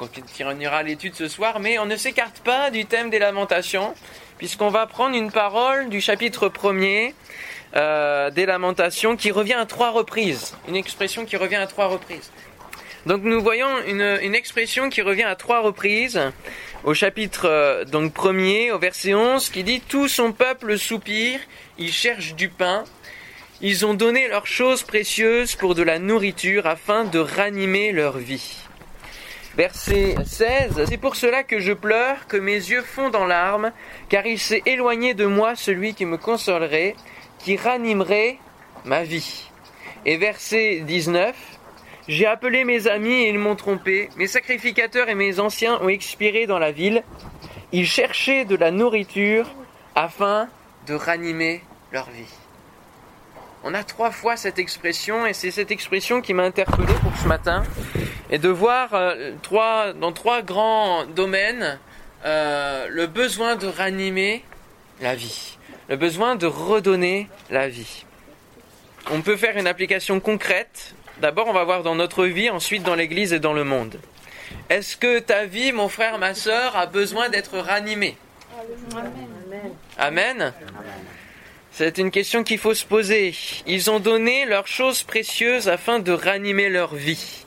continuera l'étude ce soir, mais on ne s'écarte pas du thème des lamentations, puisqu'on va prendre une parole du chapitre 1er euh, des lamentations qui revient à trois reprises, une expression qui revient à trois reprises. Donc nous voyons une, expression qui revient à trois reprises au chapitre euh, donc premier, au verset 11, qui dit Tout son peuple soupire, il cherche du pain, ils ont donné leurs choses précieuses pour de la nourriture afin de ranimer leur vie. Verset 16. C'est pour cela que je pleure, que mes yeux fondent en larmes, car il s'est éloigné de moi celui qui me consolerait, qui ranimerait ma vie. Et verset 19. J'ai appelé mes amis et ils m'ont trompé. Mes sacrificateurs et mes anciens ont expiré dans la ville. Ils cherchaient de la nourriture afin de ranimer leur vie. On a trois fois cette expression et c'est cette expression qui m'a interpellé pour ce matin et de voir euh, trois, dans trois grands domaines euh, le besoin de ranimer la vie, le besoin de redonner la vie. On peut faire une application concrète. D'abord, on va voir dans notre vie, ensuite dans l'Église et dans le monde. Est-ce que ta vie, mon frère, ma soeur, a besoin d'être ranimée? Amen. Amen. C'est une question qu'il faut se poser. Ils ont donné leurs choses précieuses afin de ranimer leur vie.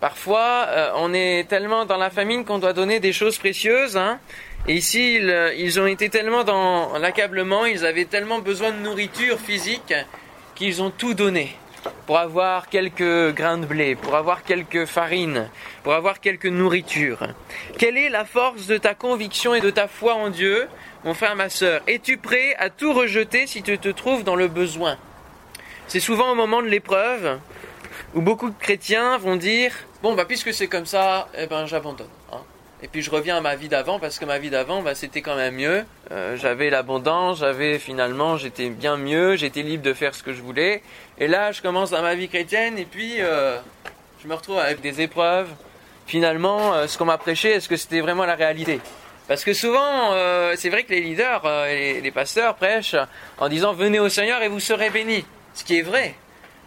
Parfois, euh, on est tellement dans la famine qu'on doit donner des choses précieuses. Hein. et ici, ils, ils, ont été tellement dans l'accablement, ils avaient tellement besoin de nourriture physique qu'ils ont tout donné pour avoir quelques grains de blé, pour avoir quelques farines, pour avoir quelques nourritures. Quelle est la force de ta conviction et de ta foi en Dieu mon frère, ma soeur, es-tu prêt à tout rejeter si tu te trouves dans le besoin? C'est souvent au moment de l'épreuve où beaucoup de chrétiens vont dire Bon, bah, puisque c'est comme ça, eh ben, j'abandonne. Et puis je reviens à ma vie d'avant parce que ma vie d'avant, bah, c'était quand même mieux. Euh, j'avais l'abondance, j'avais finalement, j'étais bien mieux, j'étais libre de faire ce que je voulais. Et là, je commence dans ma vie chrétienne et puis euh, je me retrouve avec des épreuves. Finalement, euh, ce qu'on m'a prêché, est-ce que c'était vraiment la réalité? Parce que souvent, c'est vrai que les leaders, et les, pasteurs prêchent en disant venez au Seigneur et vous serez bénis. Ce qui est vrai.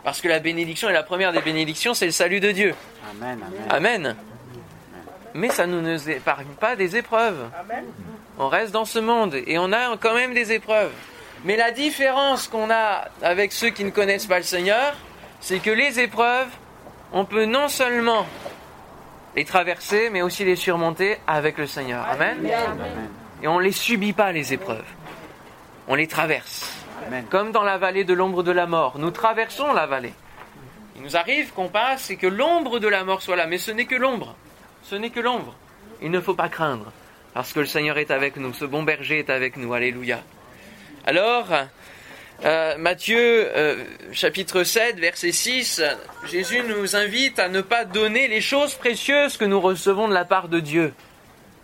Parce que la bénédiction et la première des bénédictions, c'est le salut de Dieu. Amen. Amen. Mais ça ne nous épargne pas des épreuves. On reste dans ce monde et on a quand même des épreuves. Mais la différence qu'on a avec ceux qui ne connaissent pas le Seigneur, c'est que les épreuves, on peut non seulement les traverser, mais aussi les surmonter avec le Seigneur. Amen. Et on ne les subit pas, les épreuves. On les traverse. Comme dans la vallée de l'ombre de la mort. Nous traversons la vallée. Il nous arrive qu'on passe et que l'ombre de la mort soit là, mais ce n'est que l'ombre. Ce n'est que l'ombre. Il ne faut pas craindre, parce que le Seigneur est avec nous, ce bon berger est avec nous. Alléluia. Alors, euh, Matthieu euh, chapitre 7 verset 6, Jésus nous invite à ne pas donner les choses précieuses que nous recevons de la part de Dieu.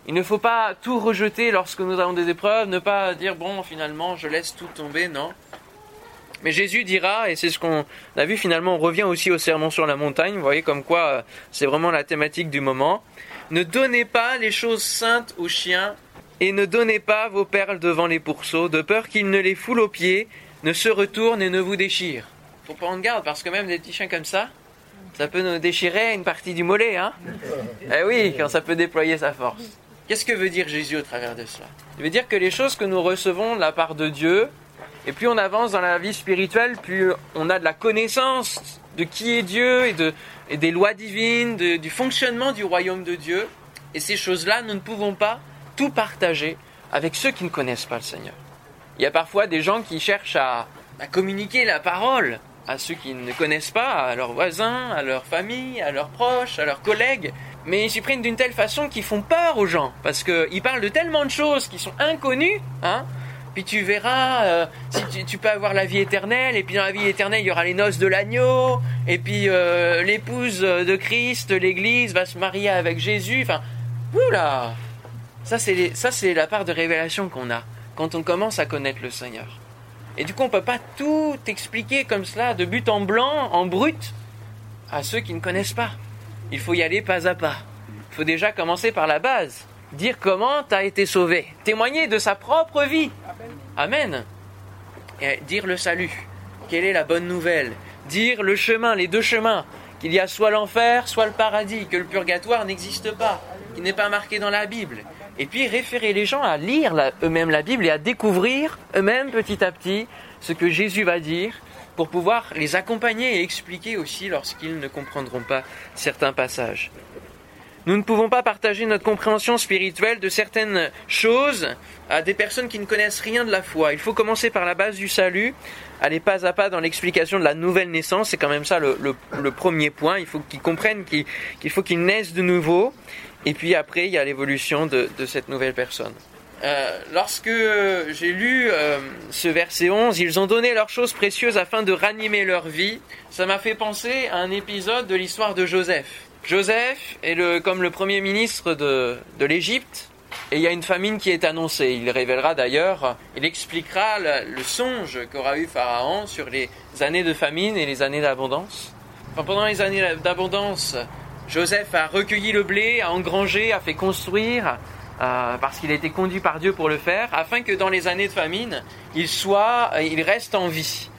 Il ne faut pas tout rejeter lorsque nous avons des épreuves, ne pas dire bon finalement je laisse tout tomber, non. Mais Jésus dira, et c'est ce qu'on a vu finalement, on revient aussi au sermon sur la montagne, vous voyez comme quoi euh, c'est vraiment la thématique du moment, ne donnez pas les choses saintes aux chiens et ne donnez pas vos perles devant les pourceaux, de peur qu'ils ne les foulent aux pieds ne se retourne et ne vous déchire. Faut prendre garde parce que même des petits chiens comme ça, ça peut nous déchirer une partie du mollet, hein Eh oui, quand ça peut déployer sa force. Qu'est-ce que veut dire Jésus au travers de cela? Il veut dire que les choses que nous recevons de la part de Dieu, et plus on avance dans la vie spirituelle, plus on a de la connaissance de qui est Dieu et, de, et des lois divines, du fonctionnement du royaume de Dieu. Et ces choses-là, nous ne pouvons pas tout partager avec ceux qui ne connaissent pas le Seigneur. Il y a parfois des gens qui cherchent à, communiquer la parole à ceux qui ne connaissent pas, à leurs voisins, à leur famille, à leurs proches, à leurs collègues. Mais ils s'y prennent d'une telle façon qu'ils font peur aux gens. Parce qu'ils parlent de tellement de choses qui sont inconnues. Hein puis tu verras, euh, si tu, peux avoir la vie éternelle, et puis dans la vie éternelle, il y aura les noces de l'agneau, et puis euh, l'épouse de Christ, l'Église, va se marier avec Jésus. Enfin, oula Ça, c'est la part de révélation qu'on a quand on commence à connaître le Seigneur. Et du coup, on ne peut pas tout expliquer comme cela, de but en blanc, en brut, à ceux qui ne connaissent pas. Il faut y aller pas à pas. Il faut déjà commencer par la base. Dire comment tu as été sauvé. Témoigner de sa propre vie. Amen. Dire le salut. Quelle est la bonne nouvelle? Dire le chemin, les deux chemins. qu'il y a soit l'enfer, soit le paradis, que le purgatoire n'existe pas, qu'il n'est pas marqué dans la Bible. Et puis référer les gens à lire eux-mêmes la Bible et à découvrir eux-mêmes petit à petit ce que Jésus va dire pour pouvoir les accompagner et expliquer aussi lorsqu'ils ne comprendront pas certains passages. Nous ne pouvons pas partager notre compréhension spirituelle de certaines choses à des personnes qui ne connaissent rien de la foi. Il faut commencer par la base du salut, aller pas à pas dans l'explication de la nouvelle naissance. C'est quand même ça le, premier point. Il faut qu'ils comprennent qu'il faut qu'ils naissent de nouveau. Et puis après, il y a l'évolution de, cette nouvelle personne. Euh, lorsque j'ai lu euh, ce verset 11, ils ont donné leurs choses précieuses afin de ranimer leur vie, ça m'a fait penser à un épisode de l'histoire de Joseph. Joseph est le, comme le premier ministre de, de l'Égypte, et il y a une famine qui est annoncée. Il révélera d'ailleurs, il expliquera le, songe qu'aura eu Pharaon sur les années de famine et les années d'abondance. pendant les années d'abondance, Joseph a recueilli le blé, a engrangé, a fait construire, euh, parce qu'il a été conduit par Dieu pour le faire, afin que dans les années de famine, il soit, il reste en vie.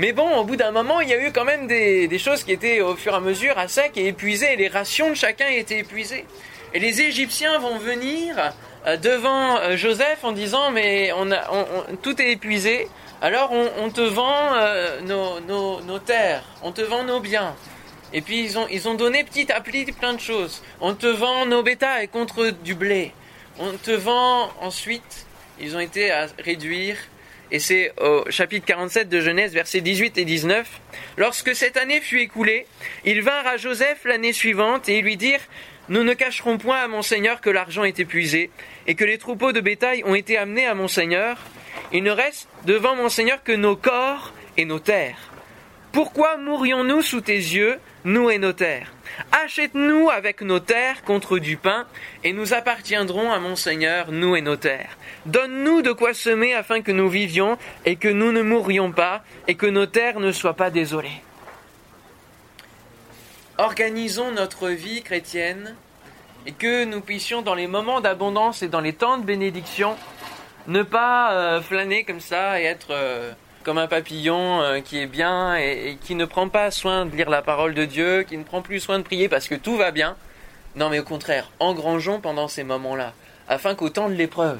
Mais bon, au bout d'un moment, il y a eu quand même des, choses qui étaient au fur et à mesure à sec et épuisées, et les rations de chacun étaient épuisées. Et les Égyptiens vont venir euh, devant euh, Joseph en disant mais tout est épuisé, alors on, te vend euh, nos, terres, on te vend nos biens. Et puis ils ont, ils ont donné petit à petit plein de choses. On te vend nos bétails contre du blé. On te vend ensuite, ils ont été à réduire et c'est au chapitre 47 de Genèse, versets 18 et 19. Lorsque cette année fut écoulée, ils vinrent à Joseph l'année suivante et lui dirent Nous ne cacherons point à mon Seigneur que l'argent est épuisé et que les troupeaux de bétail ont été amenés à mon Seigneur. Il ne reste devant mon Seigneur que nos corps et nos terres. Pourquoi mourrions-nous sous tes yeux, nous et nos terres? Achète-nous avec nos terres contre du pain, et nous appartiendrons à mon Seigneur, nous et nos terres. Donne-nous de quoi semer afin que nous vivions, et que nous ne mourions pas, et que nos terres ne soient pas désolées. Organisons notre vie chrétienne, et que nous puissions, dans les moments d'abondance et dans les temps de bénédiction, ne pas euh, flâner comme ça et être... Euh, comme un papillon euh, qui est bien et, qui ne prend pas soin de lire la parole de Dieu, qui ne prend plus soin de prier parce que tout va bien. Non, mais au contraire, engrangeons pendant ces moments-là, afin qu'au temps de l'épreuve,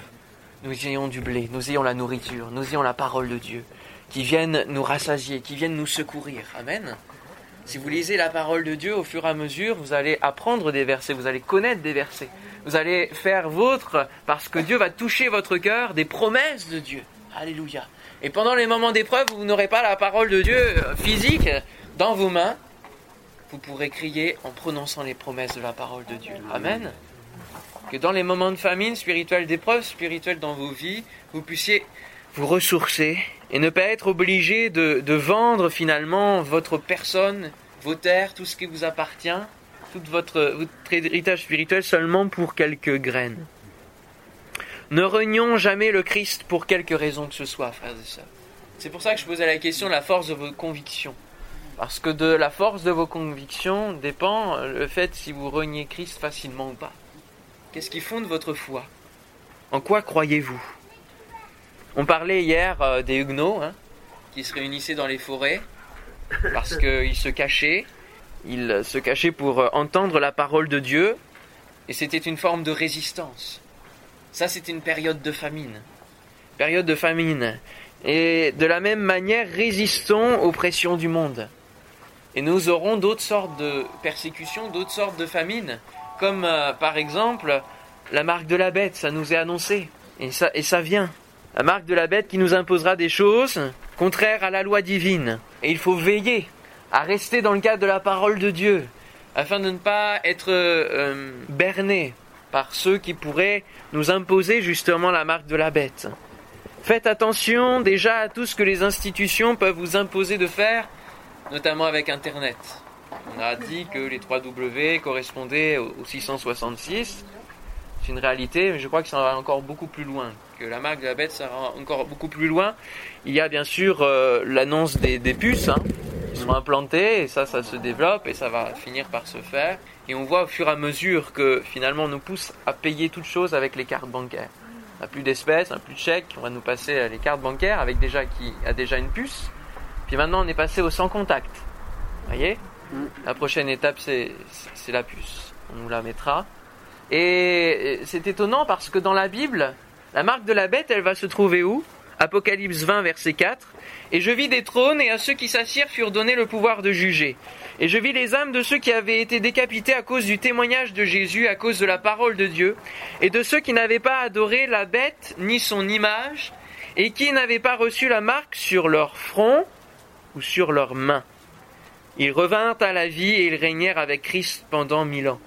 nous ayons du blé, nous ayons la nourriture, nous ayons la parole de Dieu, qui vienne nous rassasier, qui vienne nous secourir. Amen. Si vous lisez la parole de Dieu au fur et à mesure, vous allez apprendre des versets, vous allez connaître des versets, vous allez faire vôtre, parce que Dieu va toucher votre cœur, des promesses de Dieu. Alléluia. Et pendant les moments d'épreuve, vous n'aurez pas la parole de Dieu euh, physique dans vos mains. Vous pourrez crier en prononçant les promesses de la parole de Dieu. Amen. Que dans les moments de famine spirituelle, d'épreuve spirituelle dans vos vies, vous puissiez vous ressourcer et ne pas être obligé de, vendre finalement votre personne, vos terres, tout ce qui vous appartient, tout votre, votre héritage spirituel seulement pour quelques graines. Ne renions jamais le Christ pour quelque raison que ce soit, frères et sœurs. C'est pour ça que je posais la question de la force de vos convictions. Parce que de la force de vos convictions dépend le fait si vous reniez Christ facilement ou pas. Qu'est-ce qui fonde votre foi? En quoi croyez-vous? On parlait hier euh, des Huguenots hein, qui se réunissaient dans les forêts parce qu'ils se cachaient. Ils se cachaient pour euh, entendre la parole de Dieu et c'était une forme de résistance. Ça, c'est une période de famine. Période de famine. Et de la même manière, résistons aux pressions du monde. Et nous aurons d'autres sortes de persécutions, d'autres sortes de famines, comme euh, par exemple la marque de la bête, ça nous est annoncé. Et ça, vient. La marque de la bête qui nous imposera des choses contraires à la loi divine. Et il faut veiller à rester dans le cadre de la parole de Dieu, afin de ne pas être euh, berné par ceux qui pourraient nous imposer justement la marque de la bête. Faites attention déjà à tout ce que les institutions peuvent vous imposer de faire, notamment avec Internet. On a dit que les 3 W correspondaient aux 666. C'est une réalité, mais je crois que ça va encore beaucoup plus loin. Que la marque de la bête, ça va encore beaucoup plus loin. Il y a bien sûr euh, l'annonce des, puces hein, qui sont implantées, et ça, ça se développe, et ça va finir par se faire. Et on voit au fur et à mesure que finalement on nous pousse à payer toutes choses avec les cartes bancaires. On n'a plus d'espèces, on n'a plus de chèques, on va nous passer les cartes bancaires avec déjà qui a déjà une puce. Puis maintenant on est passé au sans contact. Vous voyez? Mm. La prochaine étape, c'est la puce. On nous la mettra. Et c'est étonnant parce que dans la Bible, la marque de la bête, elle va se trouver où? Apocalypse 20, verset 4. Et je vis des trônes, et à ceux qui s'assirent furent donnés le pouvoir de juger. Et je vis les âmes de ceux qui avaient été décapités à cause du témoignage de Jésus, à cause de la parole de Dieu, et de ceux qui n'avaient pas adoré la bête ni son image, et qui n'avaient pas reçu la marque sur leur front ou sur leurs mains. Ils revinrent à la vie et ils régnèrent avec Christ pendant mille ans.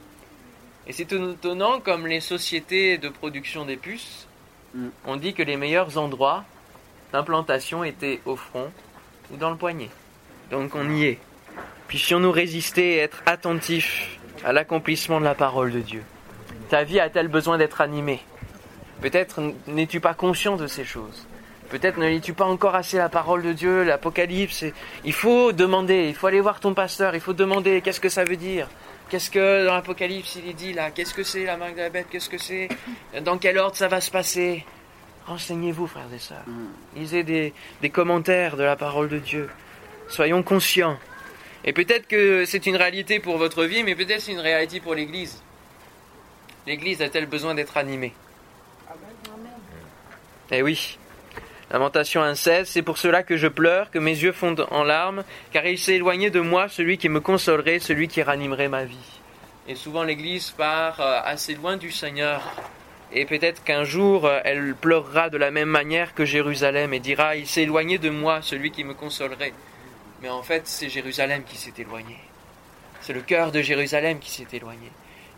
Et c'est étonnant comme les sociétés de production des puces mm. ont dit que les meilleurs endroits d'implantation étaient au front ou dans le poignet. Donc on y est. Puissions-nous résister et être attentifs à l'accomplissement de la parole de Dieu. Ta vie a-t-elle besoin d'être animée? Peut-être n'es-tu pas conscient de ces choses? Peut-être ne lis-tu pas encore assez la parole de Dieu, l'Apocalypse. Il faut demander, il faut aller voir ton pasteur, il faut demander qu'est-ce que ça veut dire. Qu'est-ce que dans l'Apocalypse il est dit là Qu'est-ce que c'est la marque de la bête Qu'est-ce que c'est Dans quel ordre ça va se passer? Renseignez-vous, frères et sœurs. Mm. Lisez des, des commentaires de la parole de Dieu. Soyons conscients. Et peut-être que c'est une réalité pour votre vie, mais peut-être c'est une réalité pour l'Église. L'Église a-t-elle besoin d'être animée? Eh oui, Lamentation 1.16, c'est pour cela que je pleure, que mes yeux fondent en larmes, car il s'est éloigné de moi celui qui me consolerait, celui qui ranimerait ma vie. Et souvent l'Église part euh, assez loin du Seigneur. Et peut-être qu'un jour, euh, elle pleurera de la même manière que Jérusalem et dira, il s'est éloigné de moi celui qui me consolerait. Mais en fait, c'est Jérusalem qui s'est éloigné. C'est le cœur de Jérusalem qui s'est éloigné.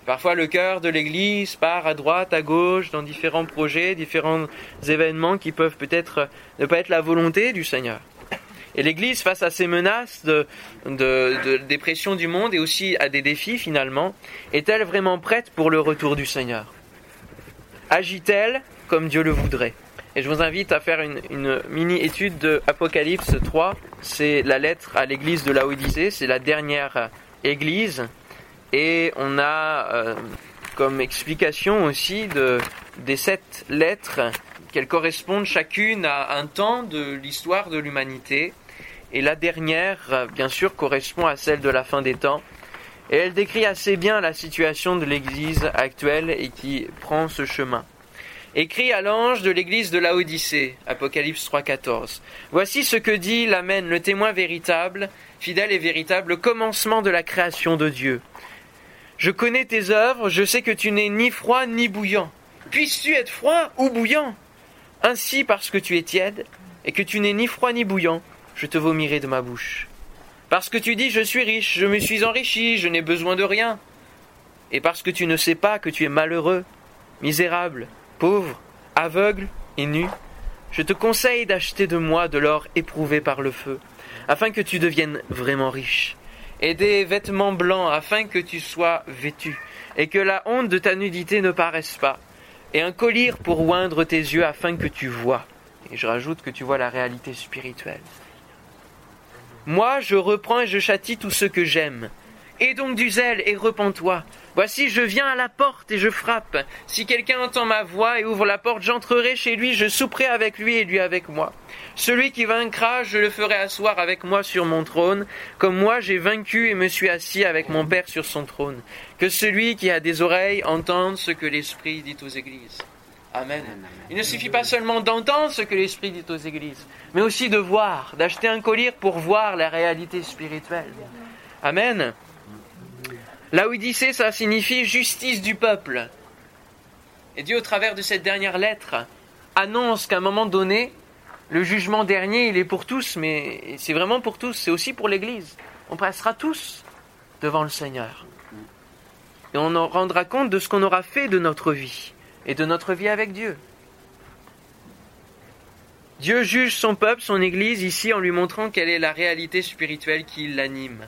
Parfois, le cœur de l'Église part à droite, à gauche, dans différents projets, différents événements qui peuvent peut-être ne pas être la volonté du Seigneur. Et l'Église, face à ces menaces de, de, dépression du monde et aussi à des défis finalement, est-elle vraiment prête pour le retour du Seigneur? Agit-elle comme Dieu le voudrait? Et je vous invite à faire une, une mini-étude de Apocalypse 3. C'est la lettre à l'Église de Laodicée, c'est la dernière Église et on a euh, comme explication aussi de, des sept lettres qu'elles correspondent chacune à un temps de l'histoire de l'humanité. Et la dernière, bien sûr, correspond à celle de la fin des temps. Et elle décrit assez bien la situation de l'Église actuelle et qui prend ce chemin. Écrit à l'ange de l'Église de Laodicée, Apocalypse 3.14. Voici ce que dit l'Amen, le témoin véritable, fidèle et véritable, commencement de la création de Dieu. Je connais tes œuvres, je sais que tu n'es ni froid ni bouillant. Puisses-tu être froid ou bouillant Ainsi, parce que tu es tiède, et que tu n'es ni froid ni bouillant, je te vomirai de ma bouche. Parce que tu dis je suis riche, je me suis enrichi, je n'ai besoin de rien. Et parce que tu ne sais pas que tu es malheureux, misérable, pauvre, aveugle et nu, je te conseille d'acheter de moi de l'or éprouvé par le feu, afin que tu deviennes vraiment riche et des vêtements blancs afin que tu sois vêtu, et que la honte de ta nudité ne paraisse pas, et un collier pour oindre tes yeux afin que tu vois. Et je rajoute que tu vois la réalité spirituelle. Moi, je reprends et je châtie tout ce que j'aime. Et donc du zèle et repens-toi. Voici, je viens à la porte et je frappe. Si quelqu'un entend ma voix et ouvre la porte, j'entrerai chez lui, je souperai avec lui et lui avec moi. Celui qui vaincra, je le ferai asseoir avec moi sur mon trône, comme moi j'ai vaincu et me suis assis avec mon Père sur son trône. Que celui qui a des oreilles entende ce que l'Esprit dit aux églises. Amen. Il ne suffit pas seulement d'entendre ce que l'Esprit dit aux églises, mais aussi de voir, d'acheter un collier pour voir la réalité spirituelle. Amen. Laodicée, ça signifie justice du peuple. Et Dieu, au travers de cette dernière lettre, annonce qu'à un moment donné, le jugement dernier, il est pour tous, mais c'est vraiment pour tous, c'est aussi pour l'Église. On passera tous devant le Seigneur. Et on en rendra compte de ce qu'on aura fait de notre vie et de notre vie avec Dieu. Dieu juge son peuple, son Église, ici en lui montrant quelle est la réalité spirituelle qui l'anime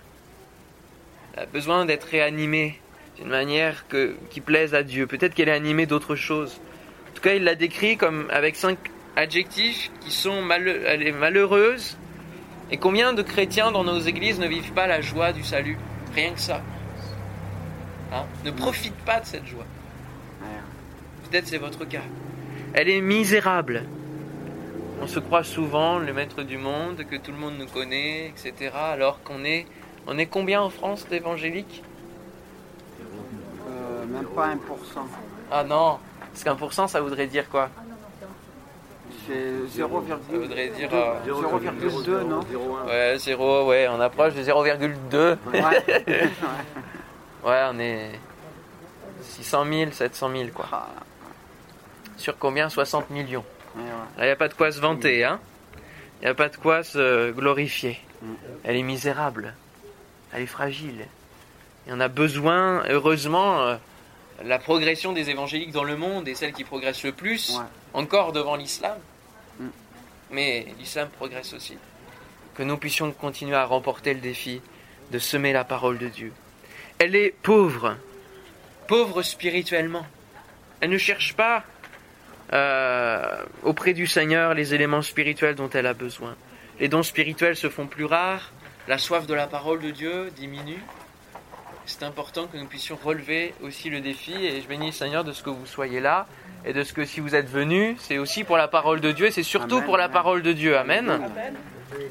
a besoin d'être réanimée d'une manière qui plaise à Dieu. Peut-être qu'elle est animée d'autre chose. En tout cas, il l'a décrit comme avec cinq adjectifs qui sont elle est malheureuse. Et combien de chrétiens dans nos églises ne vivent pas la joie du salut? Rien que ça. Hein? ne profite pas de cette joie. Peut-être c'est votre cas. Elle est misérable. On se croit souvent le maître du monde, que tout le monde nous connaît, etc. Alors qu'on est On est combien en France d'évangéliques Euh, même pas 1%. Ah non, parce qu'un pour cent, ça voudrait dire quoi C'est Ça 0,2, voudrait dire... euh, 0,2, non ouais, 0, ouais, on approche de 0,2. Ouais. Ouais, on est 600 000, 700 000, quoi. Ah, Sur combien? 60 millions. il n'y a pas de quoi se vanter, hein. Il n'y a pas de quoi se glorifier. Mm. Elle est misérable. Elle est fragile. Et on a besoin, heureusement, euh, la progression des évangéliques dans le monde est celle qui progresse le plus, Ouais. encore devant l'islam. Mm. Mais l'islam progresse aussi. Que nous puissions continuer à remporter le défi de semer la parole de Dieu. Elle est pauvre, pauvre spirituellement. Elle ne cherche pas euh, auprès du Seigneur les éléments spirituels dont elle a besoin. Les dons spirituels se font plus rares, la soif de la parole de Dieu diminue. C'est important que nous puissions relever aussi le défi et je bénis le Seigneur de ce que vous soyez là et de ce que si vous êtes venus, c'est aussi pour la parole de Dieu et c'est surtout Amen, pour la parole de Dieu. Amen.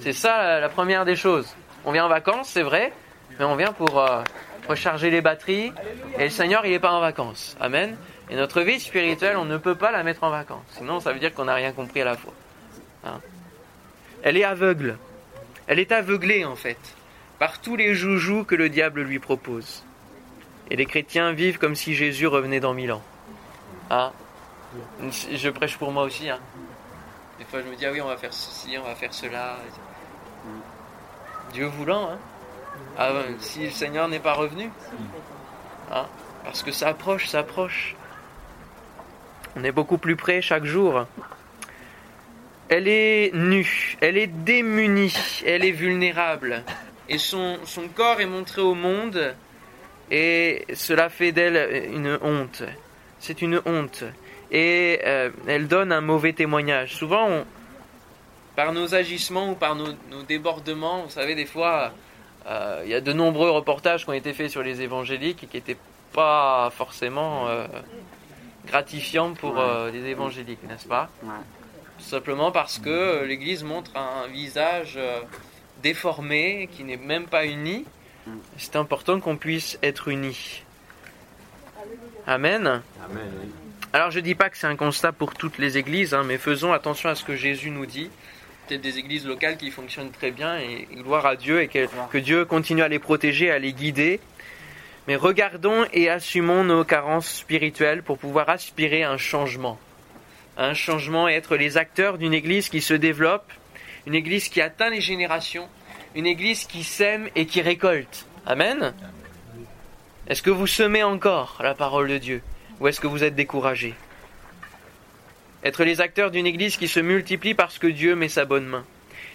C'est ça la- première des choses. On vient en vacances, c'est vrai, mais on vient pour euh, recharger les batteries et le Seigneur, il n'est pas en vacances. Amen. Et notre vie spirituelle, on ne peut pas la mettre en vacances. Sinon, ça veut dire qu'on n'a rien compris à la fois. Hein. Elle est aveugle. Elle est aveuglée, en fait, par tous les joujoux que le diable lui propose. Et les chrétiens vivent comme si Jésus revenait dans mille ans. Hein Je prêche pour moi aussi. Hein. Des fois, je me dis, ah oui, on va faire ceci, on va faire cela. Dieu voulant, hein. Ah, si le Seigneur n'est pas revenu. Hein Parce que ça approche, ça approche. On est beaucoup plus près chaque jour. Elle est nue, elle est démunie, elle est vulnérable. Et son, son corps est montré au monde et cela fait d'elle une honte. C'est une honte. Et euh, elle donne un mauvais témoignage. Souvent, on- par nos agissements ou par nos, nos débordements, vous savez, des fois, euh, il y a de nombreux reportages qui ont été faits sur les évangéliques et qui n'étaient pas forcément euh, gratifiants pour les évangéliques, n'est-ce pas? Tout simplement parce que euh, l'Église montre un visage euh, déformé, qui n'est même pas uni. C'est important qu'on puisse être unis. Amen. Amen. oui. Alors je dis pas que c'est un constat pour toutes les églises, hein, mais faisons attention à ce que Jésus nous dit. Peut-être des églises locales qui fonctionnent très bien et gloire à Dieu et que, que Dieu continue à les protéger, à les guider. Mais regardons et assumons nos carences spirituelles pour pouvoir aspirer à un changement. Un changement et être les acteurs d'une église qui se développe, une église qui atteint les générations, une église qui sème et qui récolte. Amen. Est-ce que vous semez encore la parole de Dieu ou est-ce que vous êtes découragé? Être les acteurs d'une église qui se multiplie parce que Dieu met sa bonne main.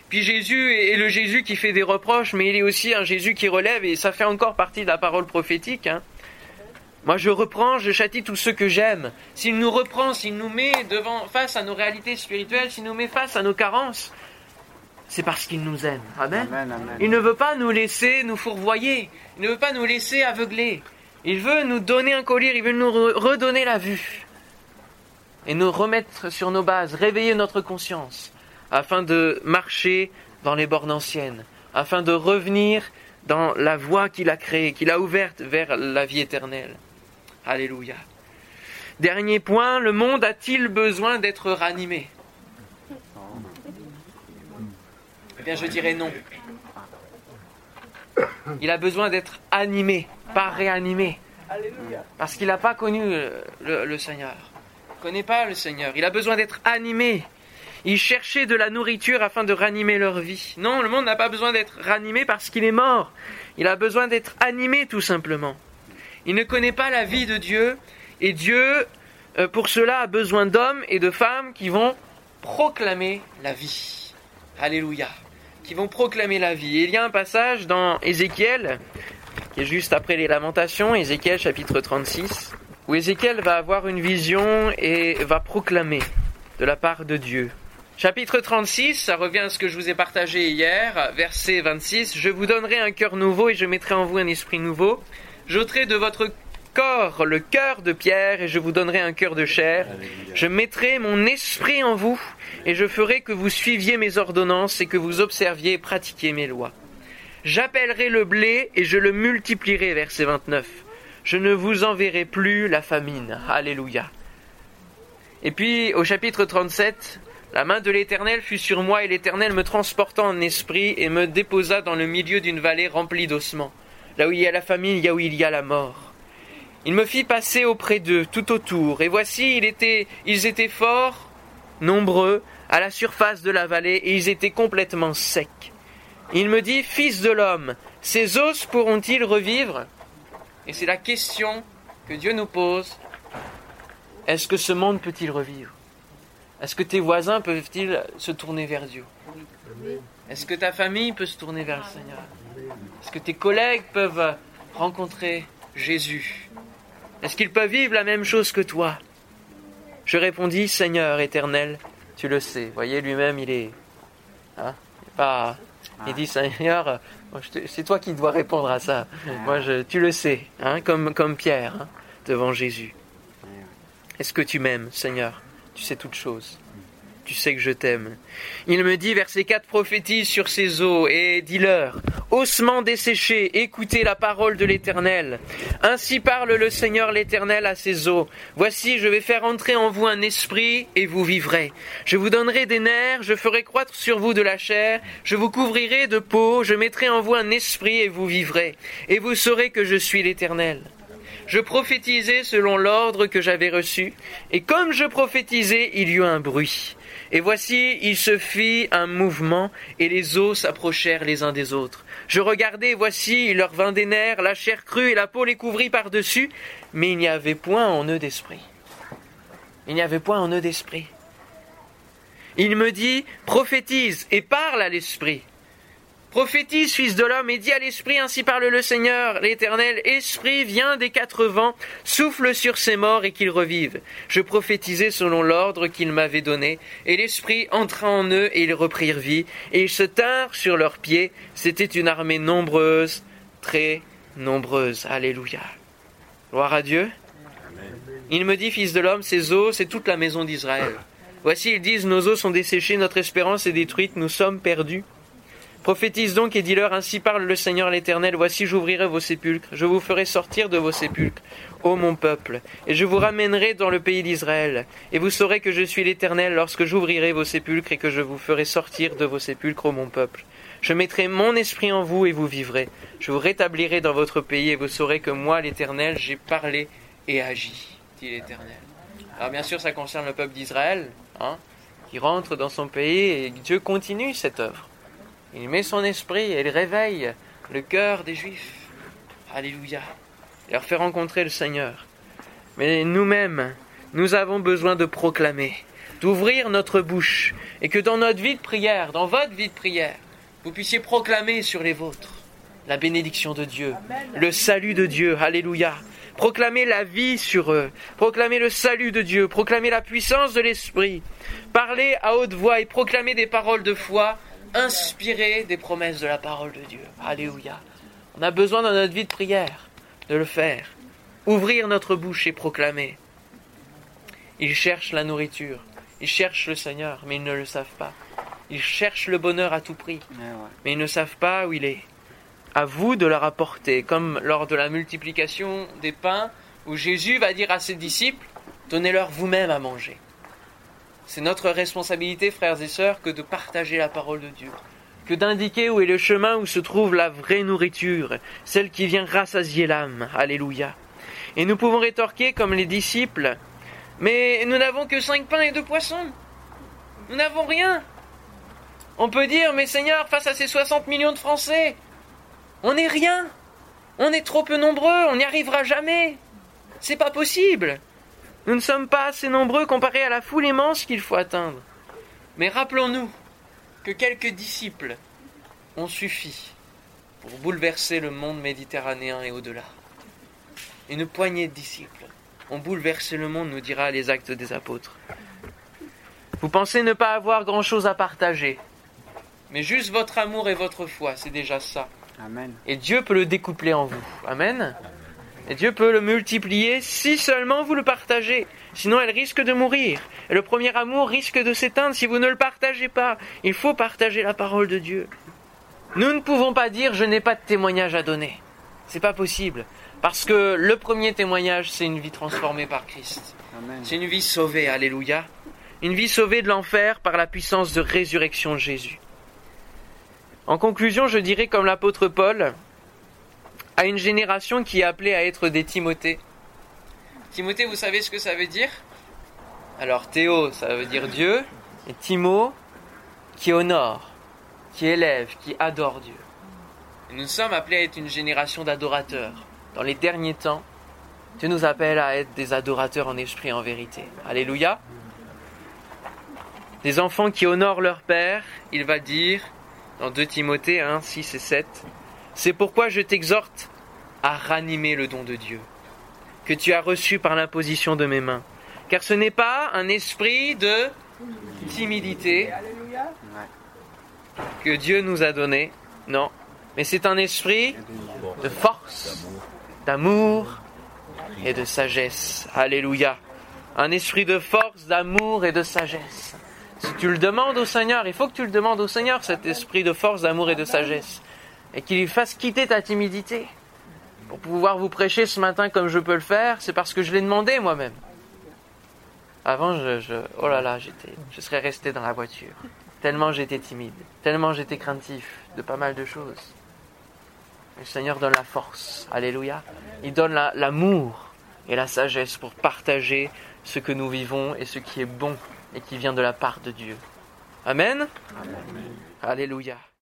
Puis Jésus est le Jésus qui fait des reproches, mais il est aussi un Jésus qui relève, et ça fait encore partie de la parole prophétique. hein. Moi je reprends, je châtie tous ceux que j'aime. S'il nous reprend, s'il nous met devant, face à nos réalités spirituelles, s'il nous met face à nos carences, c'est parce qu'il nous aime. Amen. Amen, amen. Il ne veut pas nous laisser nous fourvoyer. Il ne veut pas nous laisser aveugler. Il veut nous donner un collier, il veut nous re- redonner la vue. Et nous remettre sur nos bases, réveiller notre conscience, afin de marcher dans les bornes anciennes, afin de revenir dans la voie qu'il a créée, qu'il a ouverte vers la vie éternelle. Alléluia. Dernier point, le monde a-t-il besoin d'être ranimé? Eh bien, je dirais non. Il a besoin d'être animé, pas réanimé. Parce qu'il n'a pas connu le, le- Seigneur. Il ne connaît pas le Seigneur. Il a besoin d'être animé. Il cherchait de la nourriture afin de ranimer leur vie. Non, le monde n'a pas besoin d'être ranimé parce qu'il est mort. Il a besoin d'être animé tout simplement. Il ne connaît pas la vie de Dieu et Dieu, euh, pour cela, a besoin d'hommes et de femmes qui vont proclamer la vie. Alléluia. Qui vont proclamer la vie. Et il y a un passage dans Ézéchiel, qui est juste après les lamentations, Ézéchiel chapitre 36, où Ézéchiel va avoir une vision et va proclamer de la part de Dieu. Chapitre 36, ça revient à ce que je vous ai partagé hier, verset 26. Je vous donnerai un cœur nouveau et je mettrai en vous un esprit nouveau. J'ôterai de votre corps le cœur de pierre et je vous donnerai un cœur de chair. Je mettrai mon esprit en vous et je ferai que vous suiviez mes ordonnances et que vous observiez et pratiquiez mes lois. J'appellerai le blé et je le multiplierai, verset 29. Je ne vous enverrai plus la famine. Alléluia. Et puis au chapitre 37, la main de l'Éternel fut sur moi et l'Éternel me transporta en esprit et me déposa dans le milieu d'une vallée remplie d'ossements. Là où il y a la famine, là où il y a la mort. Il me fit passer auprès d'eux, tout autour, et voici, il était, ils étaient forts, nombreux, à la surface de la vallée, et ils étaient complètement secs. Il me dit, Fils de l'homme, ces os pourront-ils revivre? Et c'est la question que Dieu nous pose. Est-ce que ce monde peut-il revivre? Est-ce que tes voisins peuvent-ils se tourner vers Dieu? Est-ce que ta famille peut se tourner vers le Seigneur? Est-ce que tes collègues peuvent rencontrer Jésus? Est-ce qu'ils peuvent vivre la même chose que toi? Je répondis, Seigneur éternel, tu le sais. Voyez, lui-même, il est... Hein, il dit, Seigneur, c'est toi qui dois répondre à ça. Moi, je, tu le sais, hein, comme, comme Pierre, hein, devant Jésus. Est-ce que tu m'aimes, Seigneur? Tu sais toutes choses. Tu sais que je t'aime. Il me dit, verset 4, prophétise sur ces eaux et dis-leur, ossements desséchés, écoutez la parole de l'Éternel. Ainsi parle le Seigneur l'Éternel à ces eaux. Voici, je vais faire entrer en vous un esprit et vous vivrez. Je vous donnerai des nerfs, je ferai croître sur vous de la chair, je vous couvrirai de peau, je mettrai en vous un esprit et vous vivrez. Et vous saurez que je suis l'Éternel. Je prophétisais selon l'ordre que j'avais reçu, et comme je prophétisais, il y eut un bruit. Et voici, il se fit un mouvement, et les os s'approchèrent les uns des autres. Je regardai, voici, il leur vint des nerfs, la chair crue et la peau les couvrit par-dessus, mais il n'y avait point en eux d'esprit. Il n'y avait point en eux d'esprit. Il me dit, prophétise et parle à l'esprit. Prophétise, fils de l'homme, et dis à l'esprit, ainsi parle le Seigneur, l'éternel, esprit, viens des quatre vents, souffle sur ces morts et qu'ils revivent. Je prophétisai selon l'ordre qu'il m'avait donné, et l'esprit entra en eux et ils reprirent vie, et ils se tinrent sur leurs pieds. C'était une armée nombreuse, très nombreuse. Alléluia. Gloire à Dieu. Il me dit, fils de l'homme, ces eaux, c'est toute la maison d'Israël. Voici, ils disent, nos eaux sont desséchées, notre espérance est détruite, nous sommes perdus. Prophétise donc et dis-leur, ainsi parle le Seigneur l'Éternel, voici j'ouvrirai vos sépulcres, je vous ferai sortir de vos sépulcres, ô mon peuple, et je vous ramènerai dans le pays d'Israël, et vous saurez que je suis l'Éternel lorsque j'ouvrirai vos sépulcres et que je vous ferai sortir de vos sépulcres, ô mon peuple. Je mettrai mon esprit en vous et vous vivrez, je vous rétablirai dans votre pays et vous saurez que moi l'Éternel j'ai parlé et agi, dit l'Éternel. Alors bien sûr ça concerne le peuple d'Israël, hein, qui rentre dans son pays et Dieu continue cette œuvre. Il met son esprit et il réveille le cœur des Juifs. Alléluia. Il leur fait rencontrer le Seigneur. Mais nous-mêmes, nous avons besoin de proclamer, d'ouvrir notre bouche, et que dans notre vie de prière, dans votre vie de prière, vous puissiez proclamer sur les vôtres la bénédiction de Dieu, le salut de Dieu. Alléluia. Proclamer la vie sur eux, proclamer le salut de Dieu, proclamer la puissance de l'Esprit, parler à haute voix et proclamer des paroles de foi inspiré des promesses de la parole de Dieu. Alléluia. On a besoin dans notre vie de prière de le faire. Ouvrir notre bouche et proclamer. Ils cherchent la nourriture. Ils cherchent le Seigneur, mais ils ne le savent pas. Ils cherchent le bonheur à tout prix, mais ils ne savent pas où il est. À vous de leur apporter, comme lors de la multiplication des pains, où Jésus va dire à ses disciples, donnez-leur vous-même à manger. C'est notre responsabilité, frères et sœurs, que de partager la parole de Dieu, que d'indiquer où est le chemin où se trouve la vraie nourriture, celle qui vient rassasier l'âme. Alléluia. Et nous pouvons rétorquer comme les disciples, mais nous n'avons que cinq pains et deux poissons. Nous n'avons rien. On peut dire, mais Seigneur, face à ces 60 millions de Français, on n'est rien. On est trop peu nombreux, on n'y arrivera jamais. C'est pas possible. Nous ne sommes pas assez nombreux comparés à la foule immense qu'il faut atteindre. Mais rappelons-nous que quelques disciples ont suffi pour bouleverser le monde méditerranéen et au-delà. Une poignée de disciples ont bouleversé le monde, nous dira les actes des apôtres. Vous pensez ne pas avoir grand-chose à partager, mais juste votre amour et votre foi, c'est déjà ça. Amen. Et Dieu peut le découpler en vous. Amen. Et Dieu peut le multiplier si seulement vous le partagez. Sinon, elle risque de mourir. Et le premier amour risque de s'éteindre si vous ne le partagez pas. Il faut partager la parole de Dieu. Nous ne pouvons pas dire je n'ai pas de témoignage à donner. C'est pas possible. Parce que le premier témoignage, c'est une vie transformée par Christ. C'est une vie sauvée, alléluia. Une vie sauvée de l'enfer par la puissance de résurrection de Jésus. En conclusion, je dirais comme l'apôtre Paul à une génération qui est appelée à être des Timothées. Timothée, vous savez ce que ça veut dire? Alors Théo, ça veut dire Dieu, et Timo, qui honore, qui élève, qui adore Dieu. Nous sommes appelés à être une génération d'adorateurs. Dans les derniers temps, Dieu nous appelle à être des adorateurs en esprit en vérité. Alléluia. Des enfants qui honorent leur Père, il va dire dans 2 Timothée 1, 6 et 7, C'est pourquoi je t'exhorte à ranimer le don de Dieu, que tu as reçu par l'imposition de mes mains. Car ce n'est pas un esprit de timidité que Dieu nous a donné, non, mais c'est un esprit de force, d'amour et de sagesse. Alléluia. Un esprit de force, d'amour et de sagesse. Si tu le demandes au Seigneur, il faut que tu le demandes au Seigneur, cet esprit de force, d'amour et de sagesse. Et qu'il fasse quitter ta timidité. Pour pouvoir vous prêcher ce matin comme je peux le faire, c'est parce que je l'ai demandé moi-même. Avant, je, je- oh là là, j'étais, je serais resté dans la voiture. Tellement j'étais timide, tellement j'étais craintif de pas mal de choses. Le Seigneur donne la force. Alléluia. Il donne la- l'amour et la sagesse pour partager ce que nous vivons et ce qui est bon et qui vient de la part de Dieu. Amen. Alléluia.